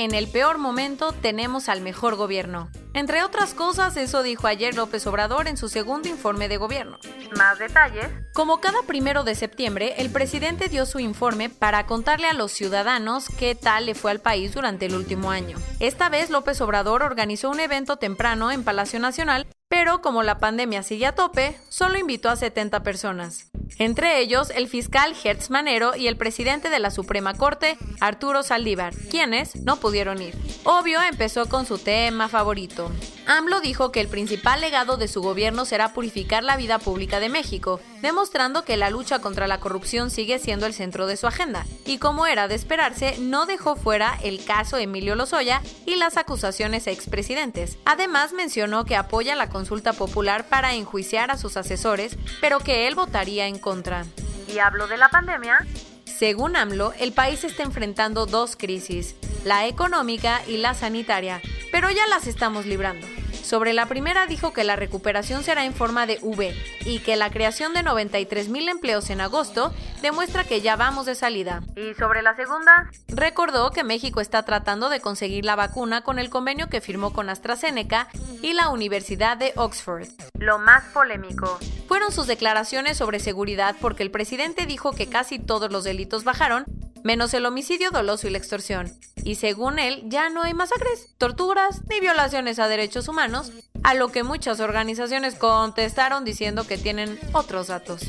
En el peor momento tenemos al mejor gobierno. Entre otras cosas, eso dijo ayer López Obrador en su segundo informe de gobierno. Más detalles. Como cada primero de septiembre, el presidente dio su informe para contarle a los ciudadanos qué tal le fue al país durante el último año. Esta vez López Obrador organizó un evento temprano en Palacio Nacional, pero como la pandemia sigue a tope, solo invitó a 70 personas entre ellos el fiscal Hertz Manero y el presidente de la Suprema Corte, Arturo Saldívar, quienes no pudieron ir. Obvio empezó con su tema favorito. AMLO dijo que el principal legado de su gobierno será purificar la vida pública de México, demostrando que la lucha contra la corrupción sigue siendo el centro de su agenda. Y como era de esperarse, no dejó fuera el caso Emilio Lozoya y las acusaciones a expresidentes. Además mencionó que apoya la consulta popular para enjuiciar a sus asesores, pero que él votaría en contra. Y hablo de la pandemia. Según AMLO, el país está enfrentando dos crisis, la económica y la sanitaria, pero ya las estamos librando. Sobre la primera dijo que la recuperación será en forma de V y que la creación de 93 mil empleos en agosto demuestra que ya vamos de salida. Y sobre la segunda, recordó que México está tratando de conseguir la vacuna con el convenio que firmó con AstraZeneca y la Universidad de Oxford. Lo más polémico fueron sus declaraciones sobre seguridad porque el presidente dijo que casi todos los delitos bajaron menos el homicidio doloso y la extorsión. Y según él, ya no hay masacres, torturas ni violaciones a derechos humanos, a lo que muchas organizaciones contestaron diciendo que tienen otros datos.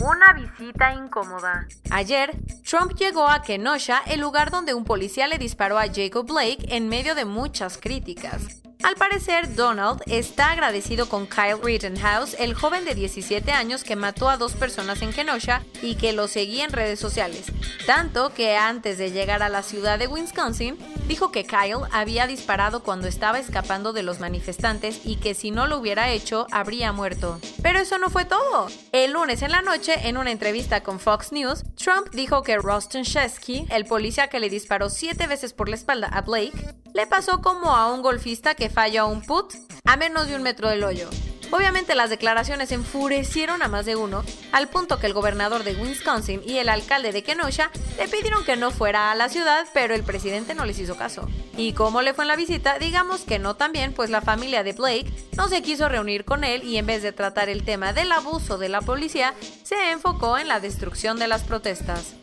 Una visita incómoda. Ayer, Trump llegó a Kenosha, el lugar donde un policía le disparó a Jacob Blake en medio de muchas críticas. Al parecer, Donald está agradecido con Kyle Rittenhouse, el joven de 17 años que mató a dos personas en Kenosha y que lo seguía en redes sociales. Tanto que antes de llegar a la ciudad de Wisconsin, dijo que Kyle había disparado cuando estaba escapando de los manifestantes y que si no lo hubiera hecho, habría muerto. Pero eso no fue todo. El lunes en la noche, en una entrevista con Fox News, Trump dijo que Roston Shesky, el policía que le disparó siete veces por la espalda a Blake, le pasó como a un golfista que falla un put a menos de un metro del hoyo. Obviamente las declaraciones enfurecieron a más de uno, al punto que el gobernador de Wisconsin y el alcalde de Kenosha le pidieron que no fuera a la ciudad, pero el presidente no les hizo caso. ¿Y cómo le fue en la visita? Digamos que no tan bien, pues la familia de Blake no se quiso reunir con él y en vez de tratar el tema del abuso de la policía, se enfocó en la destrucción de las protestas.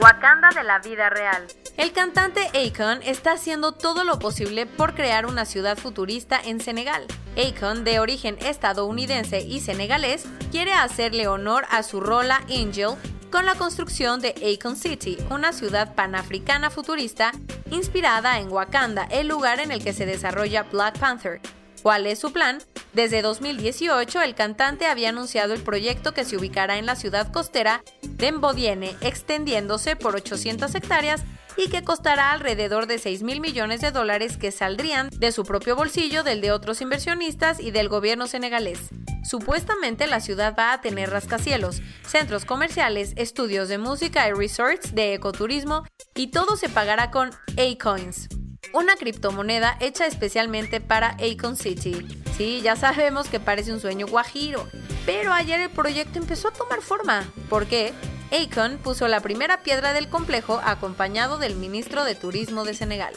Wakanda de la vida real. El cantante Akon está haciendo todo lo posible por crear una ciudad futurista en Senegal. Akon, de origen estadounidense y senegalés, quiere hacerle honor a su rola Angel con la construcción de Akon City, una ciudad panafricana futurista inspirada en Wakanda, el lugar en el que se desarrolla Black Panther. ¿Cuál es su plan? Desde 2018, el cantante había anunciado el proyecto que se ubicará en la ciudad costera de Mbodiene, extendiéndose por 800 hectáreas y que costará alrededor de 6 mil millones de dólares que saldrían de su propio bolsillo, del de otros inversionistas y del gobierno senegalés. Supuestamente la ciudad va a tener rascacielos, centros comerciales, estudios de música y resorts de ecoturismo y todo se pagará con A-Coins una criptomoneda hecha especialmente para Acon City. Sí, ya sabemos que parece un sueño guajiro, pero ayer el proyecto empezó a tomar forma. ¿Por qué? Acon puso la primera piedra del complejo acompañado del ministro de Turismo de Senegal.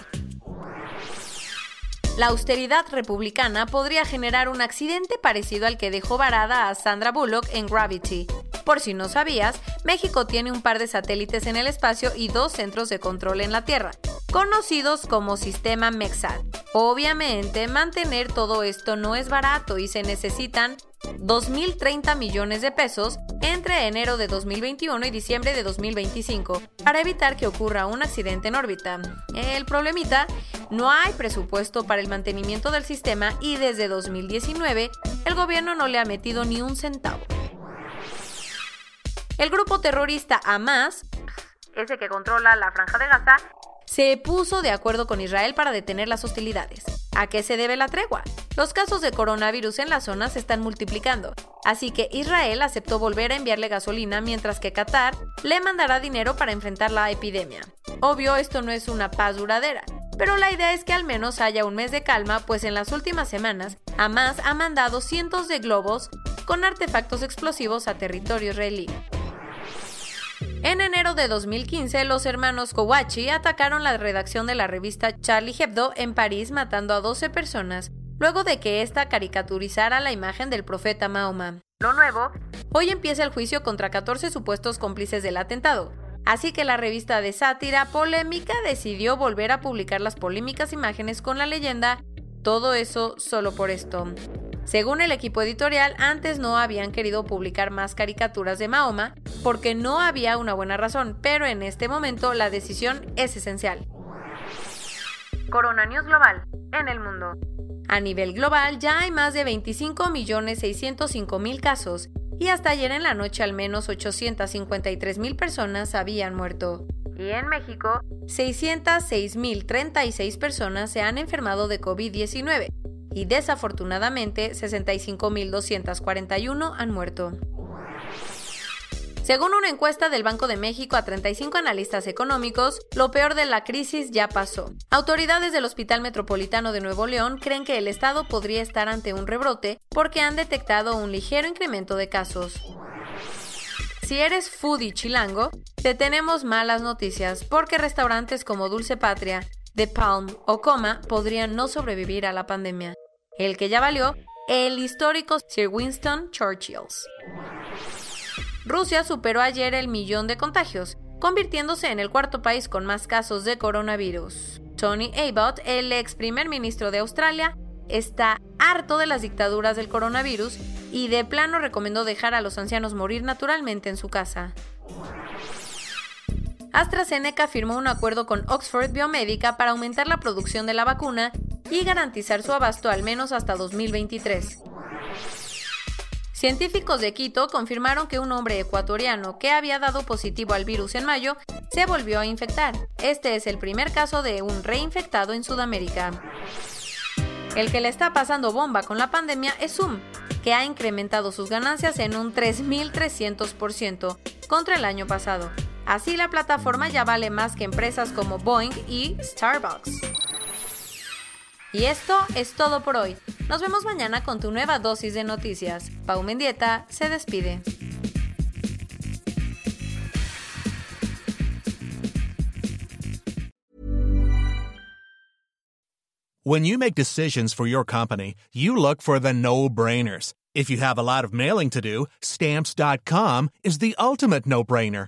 La austeridad republicana podría generar un accidente parecido al que dejó varada a Sandra Bullock en Gravity. Por si no sabías, México tiene un par de satélites en el espacio y dos centros de control en la Tierra conocidos como sistema MEXAD. Obviamente, mantener todo esto no es barato y se necesitan 2.030 millones de pesos entre enero de 2021 y diciembre de 2025 para evitar que ocurra un accidente en órbita. El problemita, no hay presupuesto para el mantenimiento del sistema y desde 2019 el gobierno no le ha metido ni un centavo. El grupo terrorista Hamas, ese que controla la franja de Gaza, se puso de acuerdo con Israel para detener las hostilidades. ¿A qué se debe la tregua? Los casos de coronavirus en la zona se están multiplicando, así que Israel aceptó volver a enviarle gasolina mientras que Qatar le mandará dinero para enfrentar la epidemia. Obvio, esto no es una paz duradera, pero la idea es que al menos haya un mes de calma, pues en las últimas semanas, Hamas ha mandado cientos de globos con artefactos explosivos a territorio israelí. En enero de 2015, los hermanos Kowachi atacaron la redacción de la revista Charlie Hebdo en París matando a 12 personas, luego de que ésta caricaturizara la imagen del profeta Mahoma. Lo nuevo, hoy empieza el juicio contra 14 supuestos cómplices del atentado, así que la revista de sátira polémica decidió volver a publicar las polémicas imágenes con la leyenda Todo eso solo por esto. Según el equipo editorial, antes no habían querido publicar más caricaturas de Mahoma porque no había una buena razón, pero en este momento la decisión es esencial. Corona News Global, en el mundo. A nivel global ya hay más de 25.605.000 casos y hasta ayer en la noche al menos 853.000 personas habían muerto. Y en México, 606.036 personas se han enfermado de COVID-19 y desafortunadamente 65.241 han muerto. Según una encuesta del Banco de México a 35 analistas económicos, lo peor de la crisis ya pasó. Autoridades del Hospital Metropolitano de Nuevo León creen que el estado podría estar ante un rebrote porque han detectado un ligero incremento de casos. Si eres foodie chilango, te tenemos malas noticias porque restaurantes como Dulce Patria, The Palm o Coma podrían no sobrevivir a la pandemia el que ya valió el histórico Sir Winston Churchill. Rusia superó ayer el millón de contagios, convirtiéndose en el cuarto país con más casos de coronavirus. Tony Abbott, el ex primer ministro de Australia, está harto de las dictaduras del coronavirus y de plano recomendó dejar a los ancianos morir naturalmente en su casa. AstraZeneca firmó un acuerdo con Oxford Biomedica para aumentar la producción de la vacuna y garantizar su abasto al menos hasta 2023. Científicos de Quito confirmaron que un hombre ecuatoriano que había dado positivo al virus en mayo se volvió a infectar. Este es el primer caso de un reinfectado en Sudamérica. El que le está pasando bomba con la pandemia es Zoom, que ha incrementado sus ganancias en un 3.300% contra el año pasado. Así la plataforma ya vale más que empresas como Boeing y Starbucks. Y esto es todo por hoy. Nos vemos mañana con tu nueva dosis de noticias. Pau Mendieta se despide. When you make decisions for your company, you look for the no-brainers. If you have a lot of mailing to do, stamps.com is the ultimate no-brainer.